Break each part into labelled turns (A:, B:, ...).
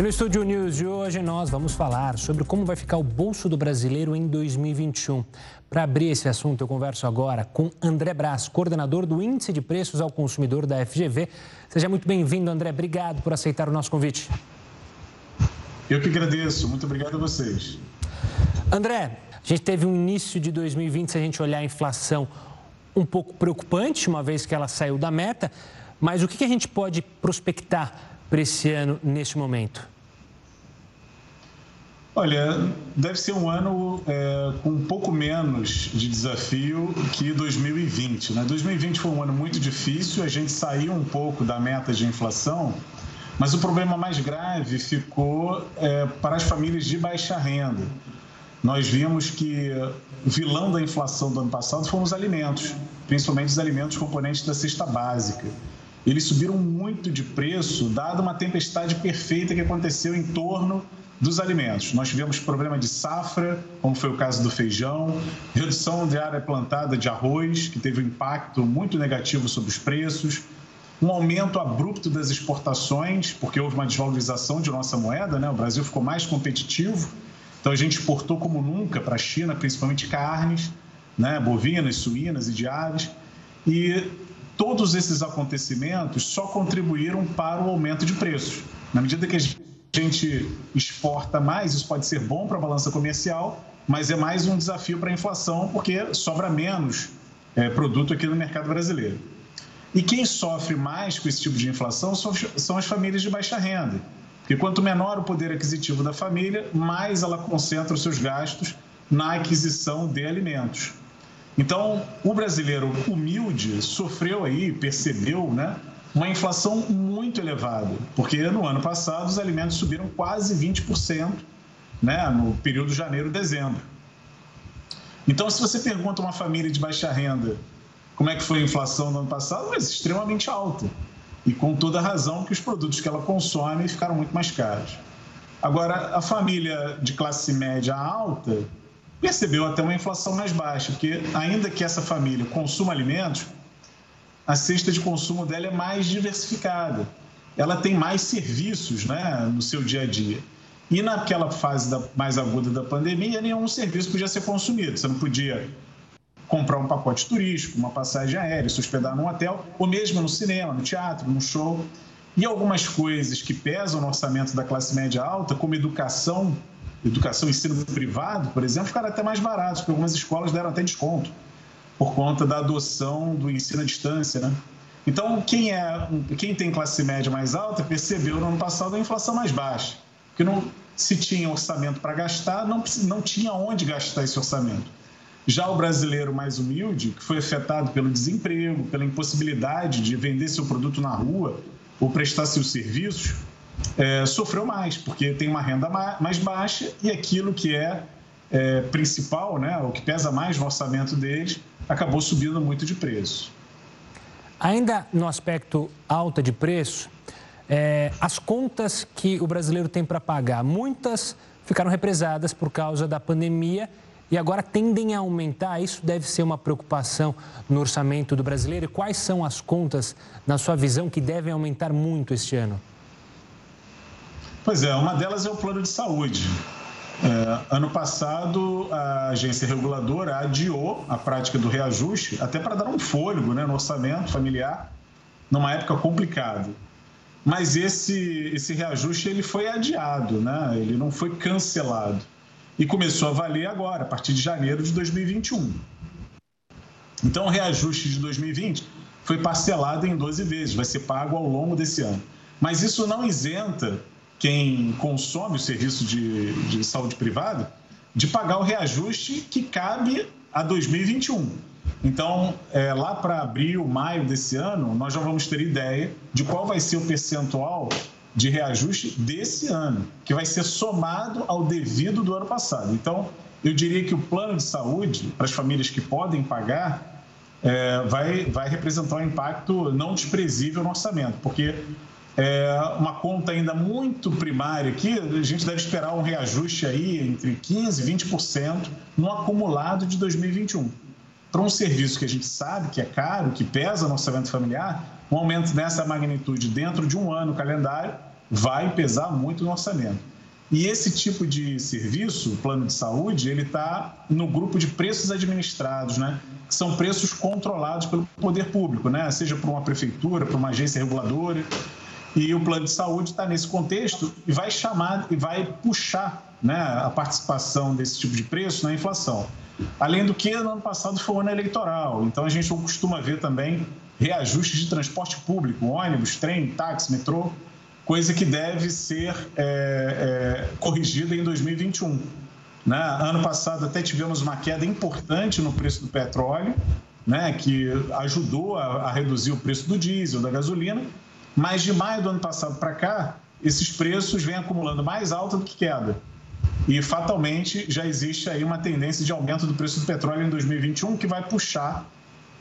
A: E no Estúdio News de hoje nós vamos falar sobre como vai ficar o bolso do brasileiro em 2021. Para abrir esse assunto, eu converso agora com André Brás, coordenador do Índice de Preços ao Consumidor da FGV. Seja muito bem-vindo, André. Obrigado por aceitar o nosso convite.
B: Eu que agradeço. Muito obrigado a vocês.
A: André, a gente teve um início de 2020, se a gente olhar a inflação, um pouco preocupante, uma vez que ela saiu da meta. Mas o que a gente pode prospectar para esse ano neste momento?
B: Olha, deve ser um ano é, com um pouco menos de desafio que 2020. Né? 2020 foi um ano muito difícil, a gente saiu um pouco da meta de inflação, mas o problema mais grave ficou é, para as famílias de baixa renda. Nós vimos que o vilão da inflação do ano passado foram os alimentos, principalmente os alimentos componentes da cesta básica eles subiram muito de preço, dada uma tempestade perfeita que aconteceu em torno dos alimentos. Nós tivemos problema de safra, como foi o caso do feijão, redução de área plantada de arroz, que teve um impacto muito negativo sobre os preços, um aumento abrupto das exportações, porque houve uma desvalorização de nossa moeda, né? o Brasil ficou mais competitivo, então a gente exportou como nunca para a China, principalmente carnes, né? bovinas, suínas e de aves, e todos esses acontecimentos só contribuíram para o aumento de preços. Na medida que a gente exporta mais, isso pode ser bom para a balança comercial, mas é mais um desafio para a inflação, porque sobra menos é, produto aqui no mercado brasileiro. E quem sofre mais com esse tipo de inflação são as famílias de baixa renda. Porque quanto menor o poder aquisitivo da família, mais ela concentra os seus gastos na aquisição de alimentos. Então, o brasileiro humilde sofreu aí, percebeu, né, uma inflação muito elevada, porque no ano passado os alimentos subiram quase 20%, né, no período janeiro-dezembro. Então, se você pergunta a uma família de baixa renda como é que foi a inflação no ano passado, é extremamente alta. E com toda razão que os produtos que ela consome ficaram muito mais caros. Agora, a família de classe média alta percebeu até uma inflação mais baixa, porque ainda que essa família consuma alimentos, a cesta de consumo dela é mais diversificada. Ela tem mais serviços né, no seu dia a dia. E naquela fase da, mais aguda da pandemia, nenhum serviço podia ser consumido. Você não podia comprar um pacote turístico, uma passagem aérea, se hospedar num hotel, ou mesmo no cinema, no teatro, no show. E algumas coisas que pesam no orçamento da classe média alta, como educação, educação e ensino privado, por exemplo, ficaram até mais baratos, porque algumas escolas deram até desconto por conta da adoção do ensino à distância, né? Então, quem, é, quem tem classe média mais alta percebeu no ano passado a inflação mais baixa, porque não se tinha orçamento para gastar, não, não tinha onde gastar esse orçamento. Já o brasileiro mais humilde, que foi afetado pelo desemprego, pela impossibilidade de vender seu produto na rua ou prestar seus serviços, é, sofreu mais, porque tem uma renda mais baixa e aquilo que é, é principal, né, o que pesa mais no orçamento deles, acabou subindo muito de preço.
A: Ainda no aspecto alta de preço, é, as contas que o brasileiro tem para pagar, muitas ficaram represadas por causa da pandemia e agora tendem a aumentar. Isso deve ser uma preocupação no orçamento do brasileiro. E quais são as contas, na sua visão, que devem aumentar muito este ano?
B: Pois é, uma delas é o plano de saúde. É, ano passado, a agência reguladora adiou a prática do reajuste, até para dar um fôlego né, no orçamento familiar, numa época complicada. Mas esse, esse reajuste ele foi adiado, né? ele não foi cancelado. E começou a valer agora, a partir de janeiro de 2021. Então, o reajuste de 2020 foi parcelado em 12 vezes, vai ser pago ao longo desse ano. Mas isso não isenta quem consome o serviço de, de saúde privada de pagar o reajuste que cabe a 2021. Então, é, lá para abril, maio desse ano, nós já vamos ter ideia de qual vai ser o percentual de reajuste desse ano, que vai ser somado ao devido do ano passado. Então, eu diria que o plano de saúde, para as famílias que podem pagar, é, vai, vai representar um impacto não desprezível no orçamento, porque é uma conta ainda muito primária aqui, a gente deve esperar um reajuste aí entre 15% e 20% no acumulado de 2021. Para um serviço que a gente sabe que é caro, que pesa no orçamento familiar, um aumento dessa magnitude dentro de um ano calendário vai pesar muito no orçamento. E esse tipo de serviço, plano de saúde, ele está no grupo de preços administrados, né? Que são preços controlados pelo poder público, né? Seja por uma prefeitura, por uma agência reguladora. E o plano de saúde está nesse contexto e vai chamar e vai puxar né, a participação desse tipo de preço na inflação. Além do que, no ano passado foi ano eleitoral, então a gente costuma ver também reajustes de transporte público, ônibus, trem, táxi, metrô, coisa que deve ser é, é, corrigida em 2021. Né? Ano passado até tivemos uma queda importante no preço do petróleo, né, que ajudou a, a reduzir o preço do diesel, da gasolina, mas de maio do ano passado para cá, esses preços vêm acumulando mais alta do que queda. E fatalmente já existe aí uma tendência de aumento do preço do petróleo em 2021 que vai puxar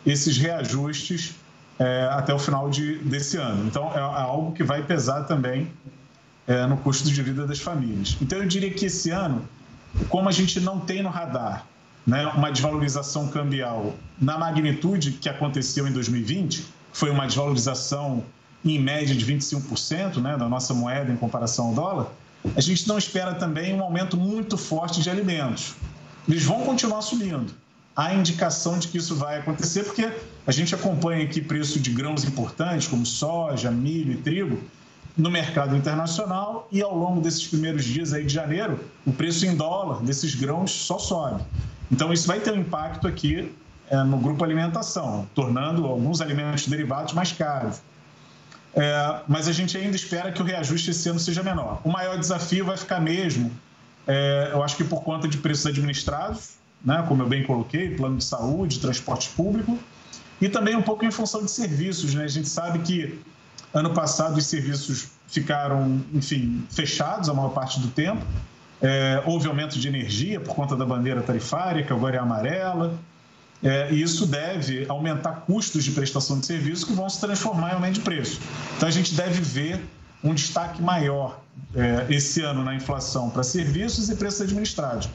B: esses reajustes é, até o final de, desse ano. Então, é, é algo que vai pesar também é, no custo de vida das famílias. Então, eu diria que esse ano, como a gente não tem no radar né, uma desvalorização cambial na magnitude que aconteceu em 2020, foi uma desvalorização em média de 25% né, da nossa moeda em comparação ao dólar, a gente não espera também um aumento muito forte de alimentos. Eles vão continuar subindo há indicação de que isso vai acontecer, porque a gente acompanha aqui preço de grãos importantes, como soja, milho e trigo, no mercado internacional e ao longo desses primeiros dias aí de janeiro, o preço em dólar desses grãos só sobe. Então, isso vai ter um impacto aqui é, no grupo alimentação, tornando alguns alimentos derivados mais caros. É, mas a gente ainda espera que o reajuste esse ano seja menor. O maior desafio vai ficar mesmo, é, eu acho que por conta de preços administrados, né, como eu bem coloquei, plano de saúde, transporte público, e também um pouco em função de serviços. Né? A gente sabe que ano passado os serviços ficaram, enfim, fechados a maior parte do tempo. É, houve aumento de energia por conta da bandeira tarifária, que agora é amarela, é, e isso deve aumentar custos de prestação de serviço que vão se transformar em aumento de preço. Então a gente deve ver um destaque maior é, esse ano na inflação para serviços e preços administrados.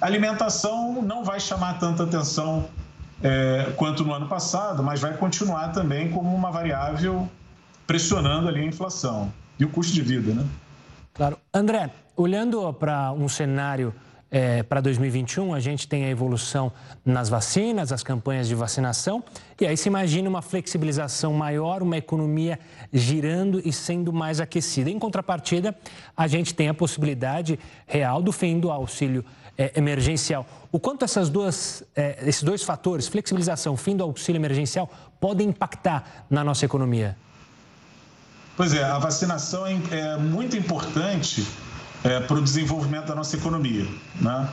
B: Alimentação não vai chamar tanta atenção é, quanto no ano passado, mas vai continuar também como uma variável pressionando ali a inflação e o custo de vida, né?
A: Claro. André, olhando para um cenário é, para 2021, a gente tem a evolução nas vacinas, as campanhas de vacinação, e aí se imagina uma flexibilização maior, uma economia girando e sendo mais aquecida. Em contrapartida, a gente tem a possibilidade real do fim do auxílio é, emergencial. O quanto essas duas, é, esses dois fatores, flexibilização, fim do auxílio emergencial, podem impactar na nossa economia?
B: Pois é, a vacinação é, é muito importante é, para o desenvolvimento da nossa economia. Né?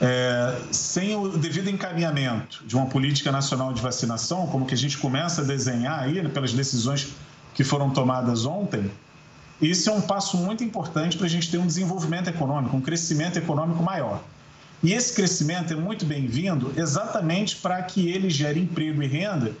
B: É, sem o devido encaminhamento de uma política nacional de vacinação, como que a gente começa a desenhar aí, né, pelas decisões que foram tomadas ontem, isso é um passo muito importante para a gente ter um desenvolvimento econômico, um crescimento econômico maior. E esse crescimento é muito bem-vindo exatamente para que ele gere emprego e renda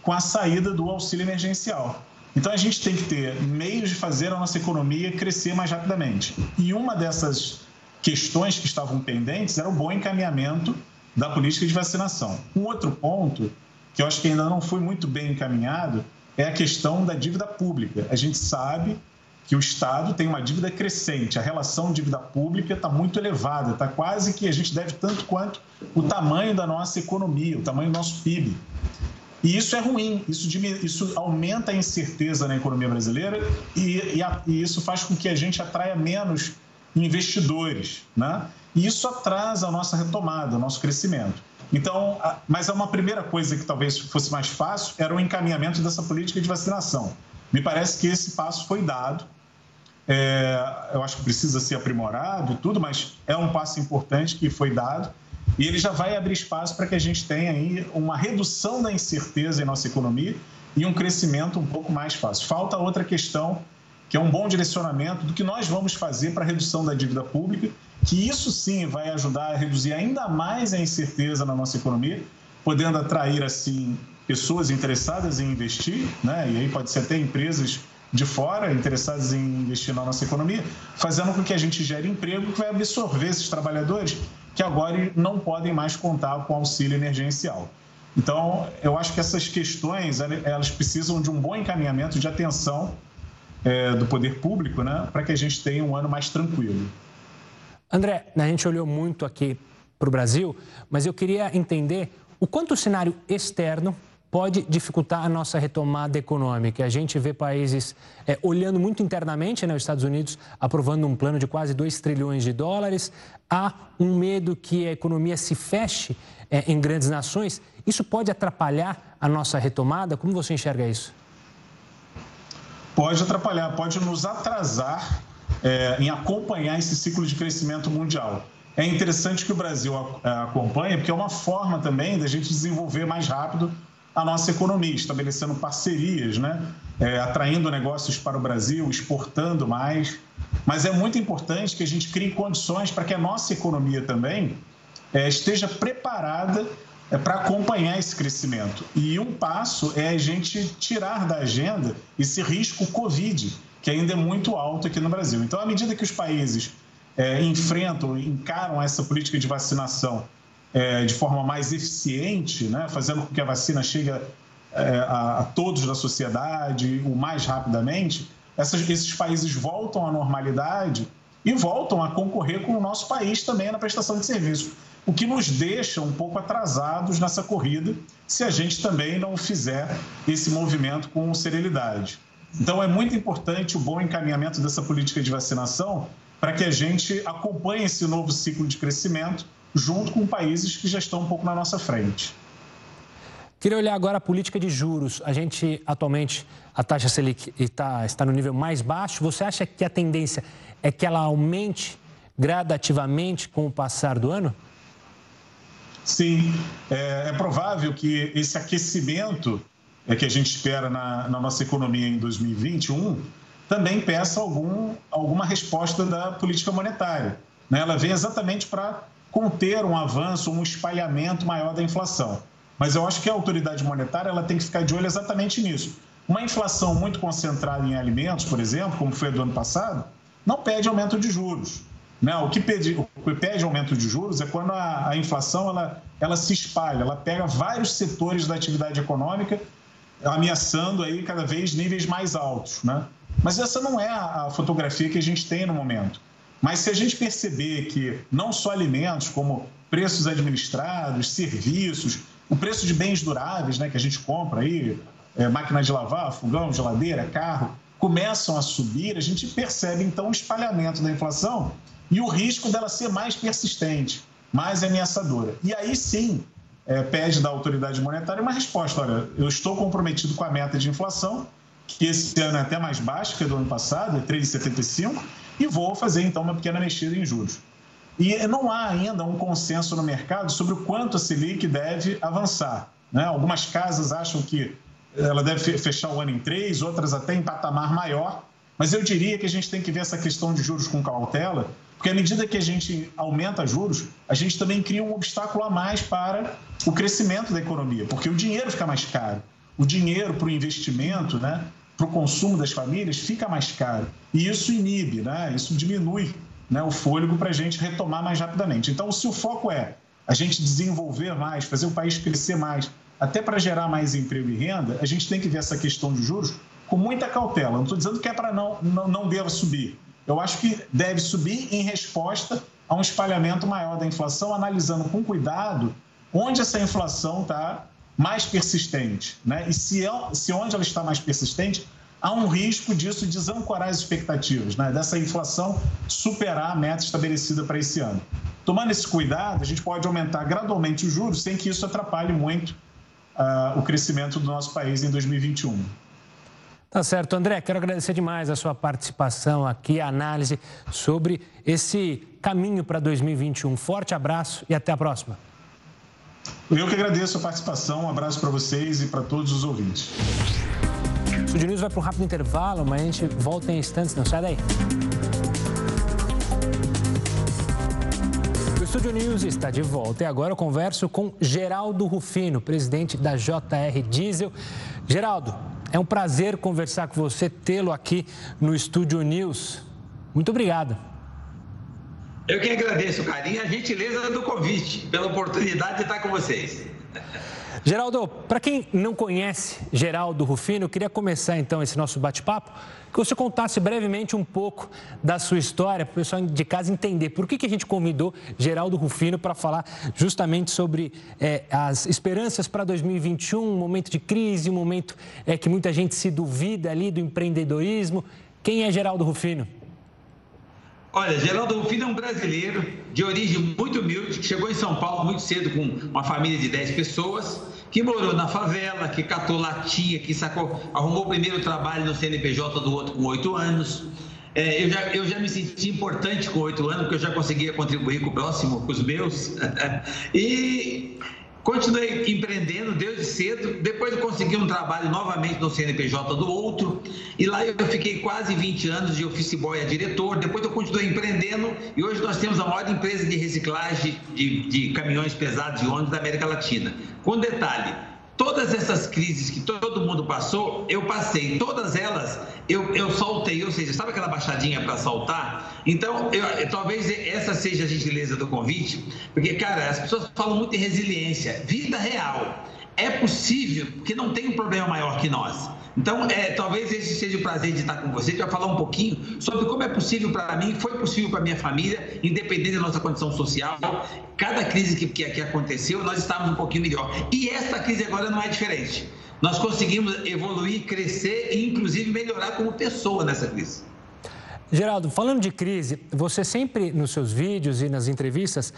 B: com a saída do auxílio emergencial. Então a gente tem que ter meios de fazer a nossa economia crescer mais rapidamente. E uma dessas questões que estavam pendentes era o bom encaminhamento da política de vacinação. Um outro ponto que eu acho que ainda não foi muito bem encaminhado é a questão da dívida pública. A gente sabe que o Estado tem uma dívida crescente, a relação dívida pública está muito elevada, está quase que a gente deve tanto quanto o tamanho da nossa economia, o tamanho do nosso PIB. E isso é ruim, isso, isso aumenta a incerteza na economia brasileira e, e, a, e isso faz com que a gente atraia menos investidores, né? E isso atrasa a nossa retomada, o nosso crescimento. Então, mas é uma primeira coisa que talvez fosse mais fácil era o encaminhamento dessa política de vacinação. Me parece que esse passo foi dado. É, eu acho que precisa ser aprimorado tudo, mas é um passo importante que foi dado e ele já vai abrir espaço para que a gente tenha aí uma redução da incerteza em nossa economia e um crescimento um pouco mais fácil. Falta outra questão, que é um bom direcionamento do que nós vamos fazer para a redução da dívida pública, que isso sim vai ajudar a reduzir ainda mais a incerteza na nossa economia, podendo atrair assim pessoas interessadas em investir, né? E aí pode ser até empresas de fora interessadas em investir na nossa economia, fazendo com que a gente gere emprego que vai absorver esses trabalhadores que agora não podem mais contar com auxílio emergencial. Então, eu acho que essas questões elas precisam de um bom encaminhamento de atenção é, do poder público, né, para que a gente tenha um ano mais tranquilo.
A: André, a gente olhou muito aqui para o Brasil, mas eu queria entender o quanto o cenário externo pode dificultar a nossa retomada econômica. A gente vê países é, olhando muito internamente, né, os Estados Unidos aprovando um plano de quase 2 trilhões de dólares. Há um medo que a economia se feche é, em grandes nações. Isso pode atrapalhar a nossa retomada? Como você enxerga isso?
B: Pode atrapalhar, pode nos atrasar é, em acompanhar esse ciclo de crescimento mundial. É interessante que o Brasil acompanhe, porque é uma forma também da gente desenvolver mais rápido a nossa economia, estabelecendo parcerias, né? É, atraindo negócios para o Brasil, exportando mais. Mas é muito importante que a gente crie condições para que a nossa economia também é, esteja preparada é, para acompanhar esse crescimento. E um passo é a gente tirar da agenda esse risco Covid, que ainda é muito alto aqui no Brasil. Então, à medida que os países é, enfrentam, encaram essa política de vacinação é, de forma mais eficiente, né, fazendo com que a vacina chegue a, é, a, a todos da sociedade o mais rapidamente, essas, esses países voltam à normalidade e voltam a concorrer com o nosso país também na prestação de serviços, o que nos deixa um pouco atrasados nessa corrida se a gente também não fizer esse movimento com serenidade. Então, é muito importante o bom encaminhamento dessa política de vacinação para que a gente acompanhe esse novo ciclo de crescimento junto com países que já estão um pouco na nossa frente.
A: Queria olhar agora a política de juros. A gente, atualmente, a taxa Selic está, está no nível mais baixo. Você acha que a tendência é que ela aumente gradativamente com o passar do ano?
B: Sim, é, é provável que esse aquecimento é, que a gente espera na, na nossa economia em 2021 também peça algum, alguma resposta da política monetária. Né? Ela vem exatamente para conter um avanço, um espalhamento maior da inflação. Mas eu acho que a autoridade monetária ela tem que ficar de olho exatamente nisso. Uma inflação muito concentrada em alimentos, por exemplo, como foi do ano passado, não pede aumento de juros. Né? O, que pede, o que pede aumento de juros é quando a, a inflação ela, ela se espalha, ela pega vários setores da atividade econômica, ameaçando aí cada vez níveis mais altos. Né? Mas essa não é a fotografia que a gente tem no momento. Mas se a gente perceber que não só alimentos, como preços administrados, serviços, o preço de bens duráveis né, que a gente compra aí, é, máquina de lavar, fogão, geladeira, carro, começam a subir, a gente percebe então o espalhamento da inflação e o risco dela ser mais persistente, mais ameaçadora. E aí sim, é, pede da autoridade monetária uma resposta: olha, eu estou comprometido com a meta de inflação, que esse ano é até mais baixa que a do ano passado, é 3,75, e vou fazer então uma pequena mexida em juros. E não há ainda um consenso no mercado sobre o quanto a Selic deve avançar. Né? Algumas casas acham que ela deve fechar o ano em três, outras até em patamar maior. Mas eu diria que a gente tem que ver essa questão de juros com cautela, porque à medida que a gente aumenta juros, a gente também cria um obstáculo a mais para o crescimento da economia, porque o dinheiro fica mais caro o dinheiro para o investimento, né, para o consumo das famílias, fica mais caro. E isso inibe, né, isso diminui né, o fôlego para a gente retomar mais rapidamente. Então, se o foco é a gente desenvolver mais, fazer o país crescer mais, até para gerar mais emprego e renda, a gente tem que ver essa questão de juros com muita cautela. Não estou dizendo que é para não, não, não deva subir. Eu acho que deve subir em resposta a um espalhamento maior da inflação, analisando com cuidado onde essa inflação está mais persistente. Né? E se, é, se onde ela está mais persistente, há um risco disso desancorar as expectativas, né? dessa inflação superar a meta estabelecida para esse ano. Tomando esse cuidado, a gente pode aumentar gradualmente os juros sem que isso atrapalhe muito uh, o crescimento do nosso país em 2021.
A: Tá certo, André. Quero agradecer demais a sua participação aqui, a análise sobre esse caminho para 2021. Forte abraço e até a próxima.
B: Eu que agradeço a participação, um abraço para vocês e para todos os ouvintes.
A: O News vai para um rápido intervalo, mas a gente volta em instantes, não sai daí. O Estúdio News está de volta e agora eu converso com Geraldo Rufino, presidente da JR Diesel. Geraldo, é um prazer conversar com você, tê-lo aqui no Estúdio News. Muito obrigado.
C: Eu que agradeço o carinho e a gentileza do convite, pela oportunidade de estar com vocês.
A: Geraldo, para quem não conhece Geraldo Rufino, eu queria começar então esse nosso bate-papo, que você contasse brevemente um pouco da sua história, para o pessoal de casa entender por que, que a gente convidou Geraldo Rufino para falar justamente sobre é, as esperanças para 2021, um momento de crise, um momento é, que muita gente se duvida ali do empreendedorismo. Quem é Geraldo Rufino?
C: Olha, Geraldo Rufino é um brasileiro de origem muito humilde, que chegou em São Paulo muito cedo com uma família de 10 pessoas, que morou na favela, que catou latinha, que sacou, arrumou o primeiro trabalho no CNPJ do outro com 8 anos. É, eu, já, eu já me senti importante com oito anos, porque eu já conseguia contribuir com o próximo, com os meus. e Continuei empreendendo desde cedo, depois consegui um trabalho novamente no CNPJ do outro, e lá eu fiquei quase 20 anos de office boy a diretor, depois eu continuei empreendendo, e hoje nós temos a maior empresa de reciclagem de, de caminhões pesados e ônibus da América Latina. Com detalhe, Todas essas crises que todo mundo passou, eu passei. Todas elas eu, eu soltei, ou seja, sabe aquela baixadinha para saltar? Então, eu, talvez essa seja a gentileza do convite, porque, cara, as pessoas falam muito em resiliência. Vida real. É possível, porque não tem um problema maior que nós. Então, é, talvez esse seja o prazer de estar com você, para falar um pouquinho sobre como é possível para mim, foi possível para minha família, independente da nossa condição social. Cada crise que, que, que aconteceu, nós estávamos um pouquinho melhor. E esta crise agora não é diferente. Nós conseguimos evoluir, crescer e, inclusive, melhorar como pessoa nessa crise.
A: Geraldo, falando de crise, você sempre nos seus vídeos e nas entrevistas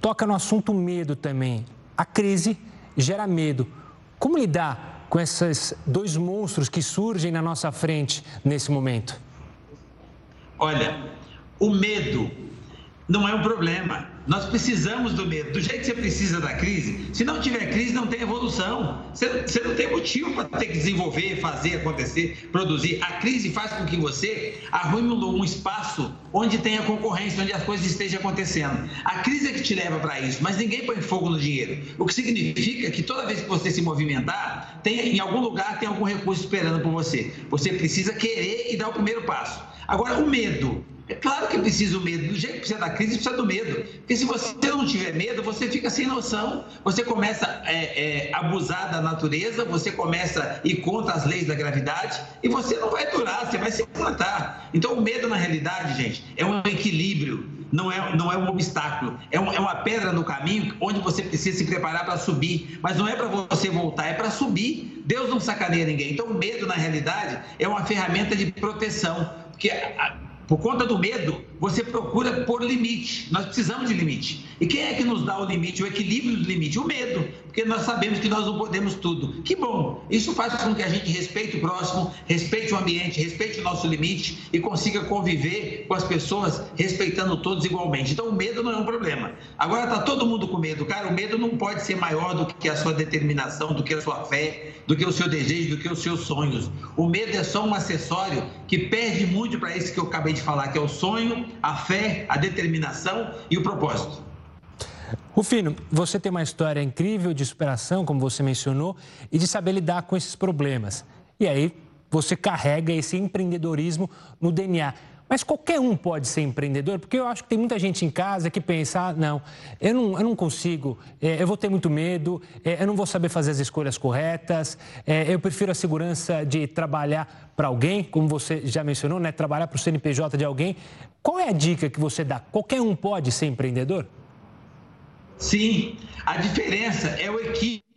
A: toca no assunto medo também. A crise gera medo. Como lidar com esses dois monstros que surgem na nossa frente nesse momento?
C: Olha, o medo não é um problema. Nós precisamos do medo. Do jeito que você precisa da crise, se não tiver crise, não tem evolução. Você, você não tem motivo para ter que desenvolver, fazer acontecer, produzir. A crise faz com que você arrume um espaço onde tenha concorrência, onde as coisas estejam acontecendo. A crise é que te leva para isso, mas ninguém põe fogo no dinheiro. O que significa que toda vez que você se movimentar, tem, em algum lugar tem algum recurso esperando por você. Você precisa querer e dar o primeiro passo. Agora, o medo. É claro que precisa o medo. Do jeito que precisa da crise, precisa do medo. Porque se você não tiver medo, você fica sem noção. Você começa a é, é, abusar da natureza, você começa ir contra as leis da gravidade e você não vai durar, você vai se plantar. Então, o medo, na realidade, gente, é um equilíbrio, não é, não é um obstáculo. É, um, é uma pedra no caminho onde você precisa se preparar para subir. Mas não é para você voltar, é para subir. Deus não sacaneia ninguém. Então, o medo, na realidade, é uma ferramenta de proteção. Porque por conta do medo, você procura por limite. Nós precisamos de limite. E quem é que nos dá o limite, o equilíbrio do limite? O medo, porque nós sabemos que nós não podemos tudo. Que bom! Isso faz com que a gente respeite o próximo, respeite o ambiente, respeite o nosso limite e consiga conviver com as pessoas respeitando todos igualmente. Então, o medo não é um problema. Agora está todo mundo com medo. Cara, o medo não pode ser maior do que a sua determinação, do que a sua fé, do que o seu desejo, do que os seus sonhos. O medo é só um acessório que perde muito para esse que eu acabei de falar, que é o sonho, a fé, a determinação e o propósito.
A: Rufino, você tem uma história incrível de superação, como você mencionou, e de saber lidar com esses problemas. E aí você carrega esse empreendedorismo no DNA. Mas qualquer um pode ser empreendedor, porque eu acho que tem muita gente em casa que pensa: ah, não, eu não, eu não consigo, é, eu vou ter muito medo, é, eu não vou saber fazer as escolhas corretas, é, eu prefiro a segurança de trabalhar para alguém, como você já mencionou, né? trabalhar para o CNPJ de alguém. Qual é a dica que você dá? Qualquer um pode ser empreendedor?
C: Sim, a diferença é o equilíbrio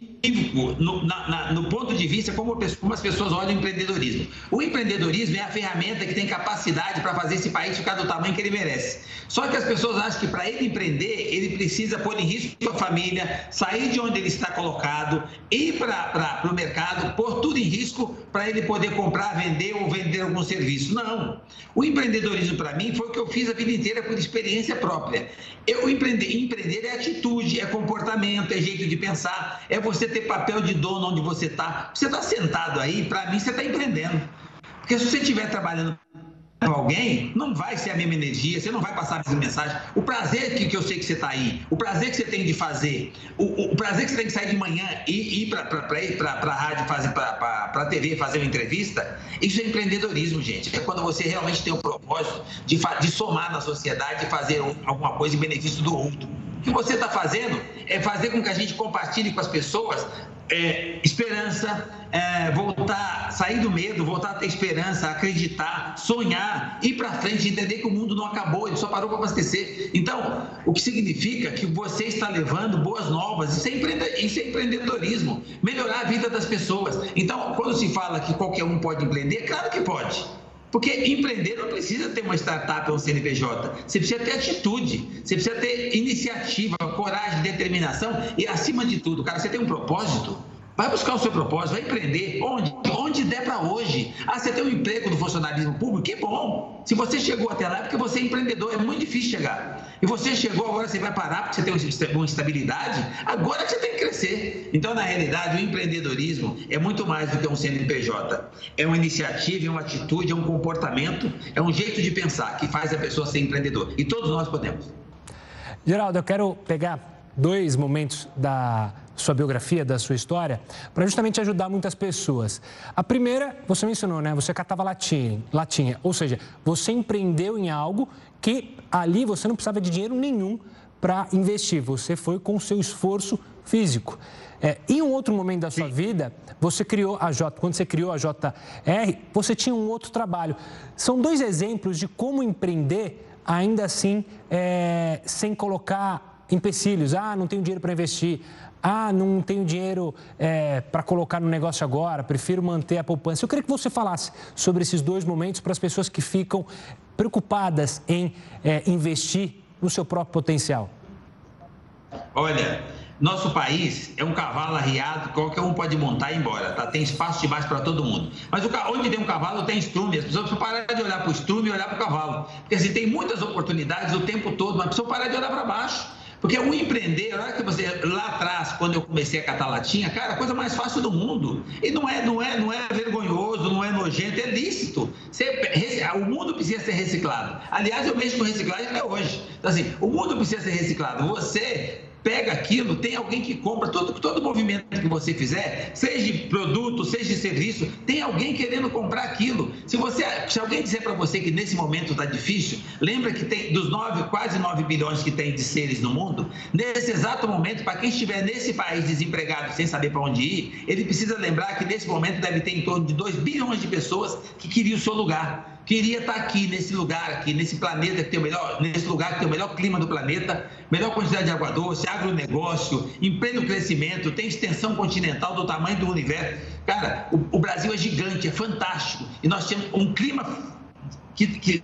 C: no, na, no ponto de vista como, como, as pessoas olham o empreendedorismo. O empreendedorismo é a ferramenta que tem capacidade para fazer esse país ficar do tamanho que ele merece. Só que as pessoas acham que para ele empreender, ele precisa pôr em risco sua família, sair de onde ele está colocado, ir para o mercado, pôr tudo em risco para ele poder comprar, vender ou vender algum serviço. Não. O empreendedorismo, para mim, foi o que eu fiz a vida inteira por experiência própria. Eu empreender, empreender é atitude, é comportamento, é jeito de pensar, é você ter papel de dono onde você está. Você está sentado aí, para mim, você está empreendendo. Porque se você estiver trabalhando alguém, não vai ser a mesma energia, você não vai passar a mesma mensagem. O prazer que, que eu sei que você está aí, o prazer que você tem de fazer, o, o prazer que você tem de sair de manhã e ir para a rádio, fazer para a TV, fazer uma entrevista, isso é empreendedorismo, gente. É quando você realmente tem o propósito de, de somar na sociedade e fazer alguma coisa em benefício do outro. Que você está fazendo é fazer com que a gente compartilhe com as pessoas é, esperança, é, voltar, sair do medo, voltar a ter esperança, acreditar, sonhar, ir para frente, entender que o mundo não acabou, ele só parou para abastecer. Então, o que significa que você está levando boas novas, isso é, isso é empreendedorismo, melhorar a vida das pessoas. Então, quando se fala que qualquer um pode empreender, claro que pode. Porque empreender não precisa ter uma startup ou um CNPJ. Você precisa ter atitude, você precisa ter iniciativa, coragem, determinação e, acima de tudo, cara, você tem um propósito. Vai buscar o seu propósito, vai empreender onde, onde der para hoje. Ah, você tem um emprego no funcionalismo público? Que bom! Se você chegou até lá é porque você é empreendedor, é muito difícil chegar. E você chegou, agora você vai parar porque você tem uma estabilidade, agora você tem que crescer. Então, na realidade, o empreendedorismo é muito mais do que um CNPJ. É uma iniciativa, é uma atitude, é um comportamento, é um jeito de pensar que faz a pessoa ser empreendedor. E todos nós podemos.
A: Geraldo, eu quero pegar dois momentos da sua biografia, da sua história, para justamente ajudar muitas pessoas. A primeira, você mencionou, né? Você catava latinha, latinha, ou seja, você empreendeu em algo que ali você não precisava de dinheiro nenhum para investir, você foi com o seu esforço físico. É, em um outro momento da sua Sim. vida, você criou a J, quando você criou a JR, você tinha um outro trabalho. São dois exemplos de como empreender ainda assim, é, sem colocar empecilhos. Ah, não tenho dinheiro para investir. Ah, não tenho dinheiro é, para colocar no negócio agora, prefiro manter a poupança. Eu queria que você falasse sobre esses dois momentos para as pessoas que ficam preocupadas em é, investir no seu próprio potencial.
C: Olha, nosso país é um cavalo arriado, qualquer um pode montar e ir embora, tá? Tem espaço demais para todo mundo. Mas o, onde tem um cavalo, tem estrume. As pessoas precisam parar de olhar para o estrume e olhar para o cavalo. Porque assim, tem muitas oportunidades o tempo todo, mas precisam parar de olhar para baixo. Porque o empreender, hora que você, lá atrás, quando eu comecei a catar latinha, cara, a coisa mais fácil do mundo. E não é, não é, não é vergonhoso, não é nojento, é lícito. Você, o mundo precisa ser reciclado. Aliás, eu mexo com reciclagem até hoje. Então, assim, o mundo precisa ser reciclado. Você pega aquilo, tem alguém que compra, todo, todo movimento que você fizer, seja de produto, seja de serviço, tem alguém querendo comprar aquilo. Se, você, se alguém disser para você que nesse momento está difícil, lembra que tem dos 9, quase 9 bilhões que tem de seres no mundo, nesse exato momento, para quem estiver nesse país desempregado sem saber para onde ir, ele precisa lembrar que nesse momento deve ter em torno de 2 bilhões de pessoas que queriam o seu lugar queria estar aqui nesse lugar aqui, nesse planeta que tem o melhor, nesse lugar que tem o melhor clima do planeta, melhor quantidade de água doce, agronegócio, em pleno crescimento, tem extensão continental do tamanho do universo. Cara, o, o Brasil é gigante, é fantástico. E nós temos um clima que, que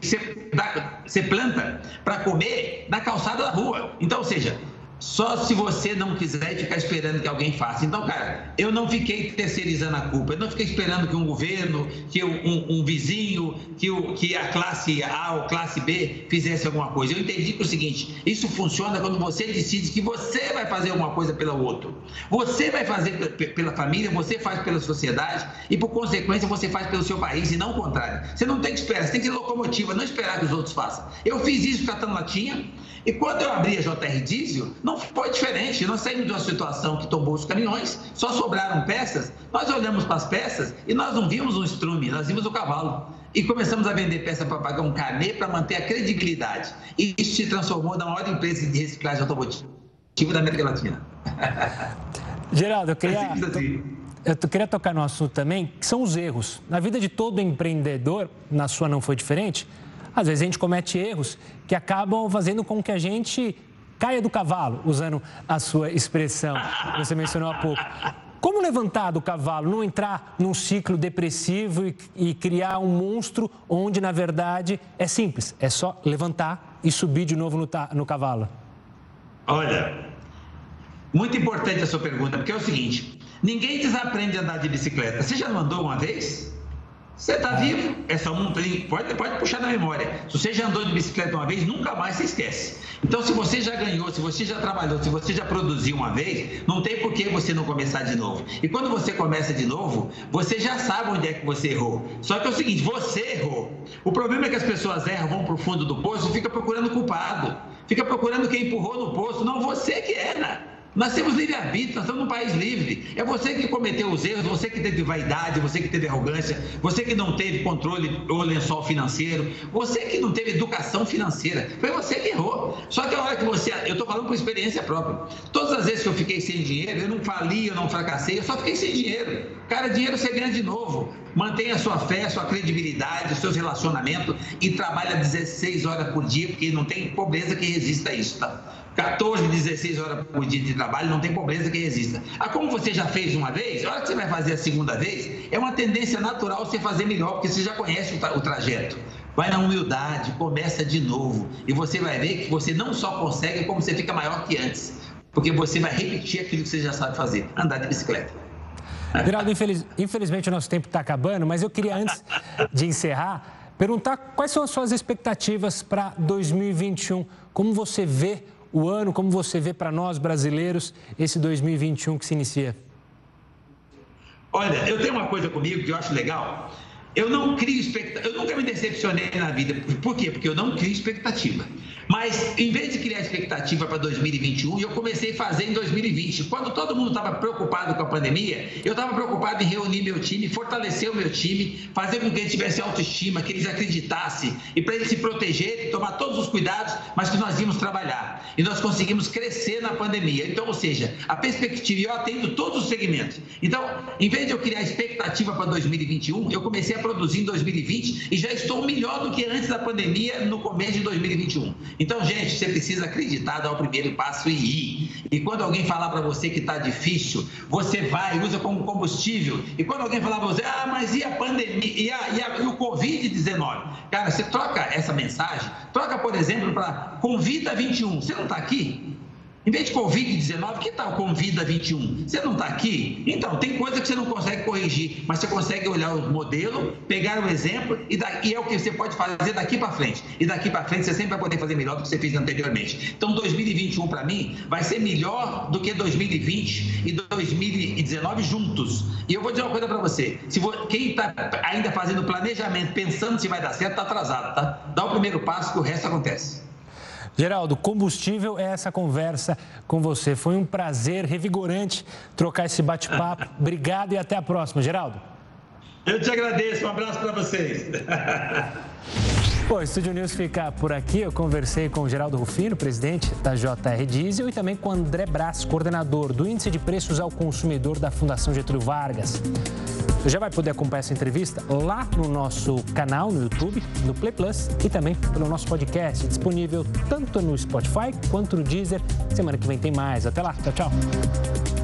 C: você, planta para comer na calçada da rua. Então, ou seja, só se você não quiser ficar esperando que alguém faça. Então, cara, eu não fiquei terceirizando a culpa. Eu não fiquei esperando que um governo, que um, um vizinho, que, o, que a classe A ou classe B fizesse alguma coisa. Eu entendi que é o seguinte: isso funciona quando você decide que você vai fazer alguma coisa pelo outro. Você vai fazer pela família, você faz pela sociedade e, por consequência, você faz pelo seu país e não o contrário. Você não tem que esperar, você tem que ter locomotiva, não esperar que os outros façam. Eu fiz isso catando latinha e quando eu abri a JR Diesel, não foi diferente. Nós saímos de uma situação que tombou os caminhões, só sobraram peças. Nós olhamos para as peças e nós não vimos um estrume, nós vimos o cavalo. E começamos a vender peça para pagar um carnê para manter a credibilidade. E isso se transformou na maior empresa de reciclagem automotiva da América Latina.
A: Geraldo, eu queria, é assim. eu queria tocar no assunto também, que são os erros. Na vida de todo empreendedor, na sua não foi diferente, às vezes a gente comete erros que acabam fazendo com que a gente caia do cavalo, usando a sua expressão que você mencionou há pouco. Como levantar do cavalo, não entrar num ciclo depressivo e, e, criar um monstro onde, na verdade, é simples, é só levantar e subir de novo no, no cavalo?
C: Olha, muito importante a sua pergunta, porque é o seguinte: ninguém desaprende a andar de bicicleta. Você já andou uma vez? Você está vivo, é só um pode, pode puxar na memória. Se você já andou de bicicleta uma vez, nunca mais se esquece. Então, se você já ganhou, se você já trabalhou, se você já produziu uma vez, não tem por que você não começar de novo. E quando você começa de novo, você já sabe onde é que você errou. Só que é o seguinte, você errou. O problema é que as pessoas erram, vão para o fundo do poço e fica procurando culpado. Fica procurando quem empurrou no poço. Não, você que erra. Nós temos livre-arbítrio, nós estamos num país livre. É você que cometeu os erros, você que teve vaidade, você que teve arrogância, você que não teve controle ou lençol financeiro, você que não teve educação financeira. Foi você que errou. Só que a hora que você. Eu estou falando por experiência própria. Todas as vezes que eu fiquei sem dinheiro, eu não fali, eu não fracassei, eu só fiquei sem dinheiro. Cara, dinheiro você ganha de novo. Mantenha sua fé, sua credibilidade, seus relacionamentos e trabalha 16 horas por dia, porque não tem pobreza que resista a isso, tá? 14, 16 horas por dia de trabalho, não tem pobreza que resista. Ah, como você já fez uma vez, a hora que você vai fazer a segunda vez, é uma tendência natural você fazer melhor, porque você já conhece o, tra o trajeto. Vai na humildade, começa de novo. E você vai ver que você não só consegue, como você fica maior que antes. Porque você vai repetir aquilo que você já sabe fazer, andar de bicicleta.
A: Geraldo, infeliz, infelizmente o nosso tempo está acabando, mas eu queria, antes de encerrar, perguntar quais são as suas expectativas para 2021. Como você vê o ano, como você vê para nós brasileiros esse 2021 que se inicia?
C: Olha, eu tenho uma coisa comigo que eu acho legal. Eu não crio expectativa. Eu nunca me decepcionei na vida. Por quê? Porque eu não crio expectativa. Mas, em vez de criar expectativa para 2021, eu comecei a fazer em 2020. Quando todo mundo estava preocupado com a pandemia, eu estava preocupado em reunir meu time, fortalecer o meu time, fazer com que eles tivessem autoestima, que eles acreditassem, e para eles se protegerem, tomar todos os cuidados, mas que nós íamos trabalhar. E nós conseguimos crescer na pandemia. Então, ou seja, a perspectiva, eu atendo todos os segmentos. Então, em vez de eu criar expectativa para 2021, eu comecei a produzir em 2020 e já estou melhor do que antes da pandemia no começo de 2021. Então, gente, você precisa acreditar, dar o primeiro passo e ir. E quando alguém falar para você que está difícil, você vai, usa como combustível. E quando alguém falar para você, ah, mas e a pandemia, e, a, e, a, e o Covid-19? Cara, você troca essa mensagem, troca, por exemplo, para Convida 21. Você não está aqui? Em vez de Covid-19, que tal Convida 21? Você não está aqui? Então, tem coisa que você não consegue corrigir, mas você consegue olhar o modelo, pegar o exemplo e, e é o que você pode fazer daqui para frente. E daqui para frente você sempre vai poder fazer melhor do que você fez anteriormente. Então, 2021 para mim vai ser melhor do que 2020 e 2019 juntos. E eu vou dizer uma coisa para você: se quem está ainda fazendo planejamento, pensando se vai dar certo, está atrasado, tá? Dá o primeiro passo que o resto acontece.
A: Geraldo, combustível é essa conversa com você. Foi um prazer revigorante trocar esse bate-papo. Obrigado e até a próxima, Geraldo.
C: Eu te agradeço. Um abraço para vocês.
A: Bom, o Estúdio News fica por aqui. Eu conversei com o Geraldo Rufino, presidente da JR Diesel, e também com o André Brás, coordenador do Índice de Preços ao Consumidor da Fundação Getúlio Vargas. Você já vai poder acompanhar essa entrevista lá no nosso canal no YouTube, no Play Plus e também pelo nosso podcast, disponível tanto no Spotify quanto no Deezer. Semana que vem tem mais. Até lá. Tchau, tchau.